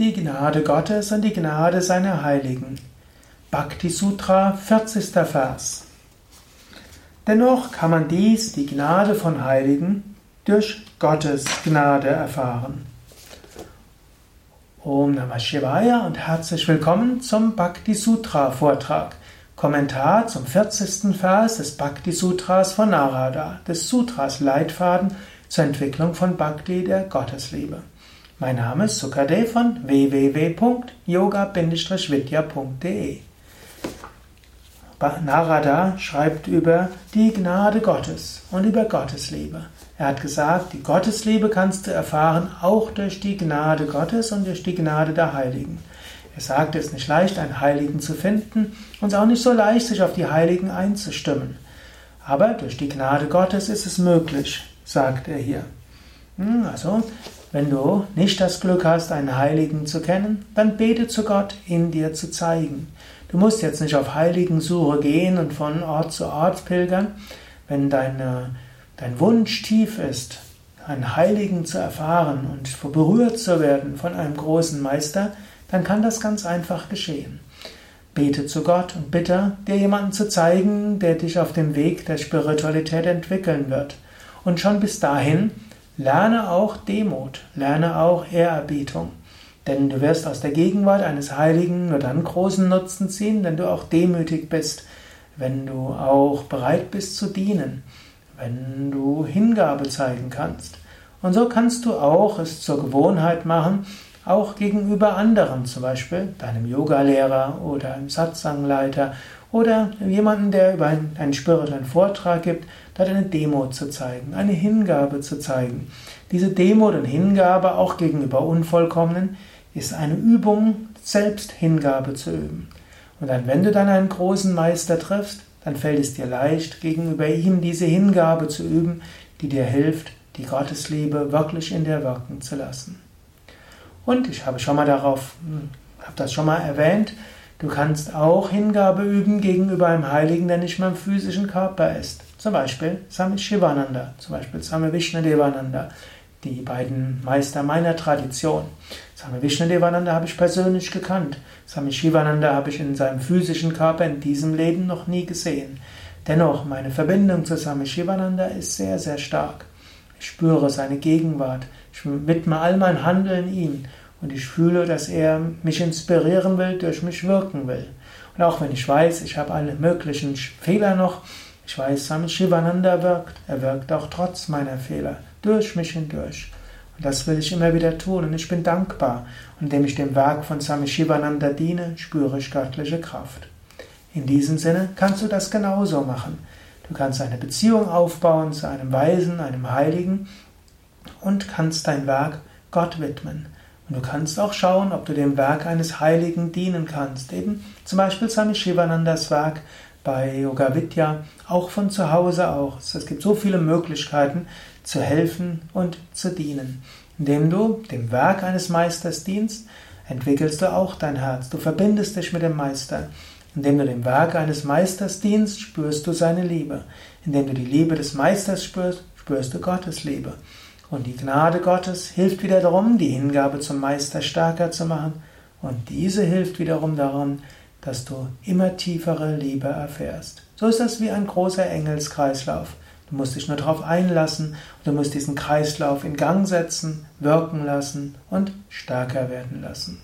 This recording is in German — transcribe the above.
die Gnade Gottes und die Gnade seiner Heiligen. Bhakti Sutra, 40. Vers. Dennoch kann man dies, die Gnade von Heiligen, durch Gottes Gnade erfahren. Om Namah Shivaya und herzlich willkommen zum Bhakti Sutra Vortrag. Kommentar zum 40. Vers des Bhakti Sutras von Narada, des Sutras Leitfaden zur Entwicklung von Bhakti der Gottesliebe. Mein Name ist Sukadev von www.yoga-vidya.de. Narada schreibt über die Gnade Gottes und über Gottesliebe. Er hat gesagt, die Gottesliebe kannst du erfahren auch durch die Gnade Gottes und durch die Gnade der Heiligen. Er sagt, es ist nicht leicht, einen Heiligen zu finden und es ist auch nicht so leicht, sich auf die Heiligen einzustimmen. Aber durch die Gnade Gottes ist es möglich, sagt er hier. Hm, also, wenn du nicht das Glück hast, einen Heiligen zu kennen, dann bete zu Gott, ihn dir zu zeigen. Du musst jetzt nicht auf Heiligensuche gehen und von Ort zu Ort pilgern. Wenn deine, dein Wunsch tief ist, einen Heiligen zu erfahren und berührt zu werden von einem großen Meister, dann kann das ganz einfach geschehen. Bete zu Gott und bitte, dir jemanden zu zeigen, der dich auf dem Weg der Spiritualität entwickeln wird. Und schon bis dahin Lerne auch Demut, lerne auch Ehrerbietung. Denn du wirst aus der Gegenwart eines Heiligen nur dann großen Nutzen ziehen, wenn du auch demütig bist, wenn du auch bereit bist zu dienen, wenn du Hingabe zeigen kannst. Und so kannst du auch es zur Gewohnheit machen, auch gegenüber anderen, zum Beispiel deinem Yogalehrer oder einem Satsangleiter oder jemanden, der über einen, spirituellen Vortrag gibt, dort eine Demo zu zeigen, eine Hingabe zu zeigen. Diese Demo und Hingabe auch gegenüber Unvollkommenen ist eine Übung, selbst Hingabe zu üben. Und dann, wenn du dann einen großen Meister triffst, dann fällt es dir leicht, gegenüber ihm diese Hingabe zu üben, die dir hilft, die Gottesliebe wirklich in dir wirken zu lassen. Und ich habe schon mal darauf, hm, habe das schon mal erwähnt, Du kannst auch Hingabe üben gegenüber einem Heiligen, der nicht mehr im physischen Körper ist. Zum Beispiel Swami Shivananda, zum Beispiel Swami Vishnadevananda, die beiden Meister meiner Tradition. Swami Vishnadevananda habe ich persönlich gekannt. Swami Shivananda habe ich in seinem physischen Körper in diesem Leben noch nie gesehen. Dennoch, meine Verbindung zu Swami Shivananda ist sehr, sehr stark. Spüre seine Gegenwart. Ich widme all mein Handeln ihm. Und ich fühle, dass er mich inspirieren will, durch mich wirken will. Und auch wenn ich weiß, ich habe alle möglichen Fehler noch, ich weiß, Swami Shivananda wirkt. Er wirkt auch trotz meiner Fehler, durch mich hindurch. Und das will ich immer wieder tun und ich bin dankbar. Und indem ich dem Werk von Swami Shivananda diene, spüre ich göttliche Kraft. In diesem Sinne kannst du das genauso machen. Du kannst eine Beziehung aufbauen zu einem Weisen, einem Heiligen und kannst dein Werk Gott widmen. Und du kannst auch schauen, ob du dem Werk eines Heiligen dienen kannst. Eben zum Beispiel Swami Shivanandas Werk bei Yoga Vidya, auch von zu Hause aus. Es gibt so viele Möglichkeiten zu helfen und zu dienen. Indem du dem Werk eines Meisters dienst, entwickelst du auch dein Herz. Du verbindest dich mit dem Meister. Indem du dem Werk eines Meisters dienst, spürst du seine Liebe. Indem du die Liebe des Meisters spürst, spürst du Gottes Liebe. Und die Gnade Gottes hilft wieder darum, die Hingabe zum Meister stärker zu machen. Und diese hilft wiederum darum, dass du immer tiefere Liebe erfährst. So ist das wie ein großer Engelskreislauf. Du musst dich nur darauf einlassen und du musst diesen Kreislauf in Gang setzen, wirken lassen und stärker werden lassen.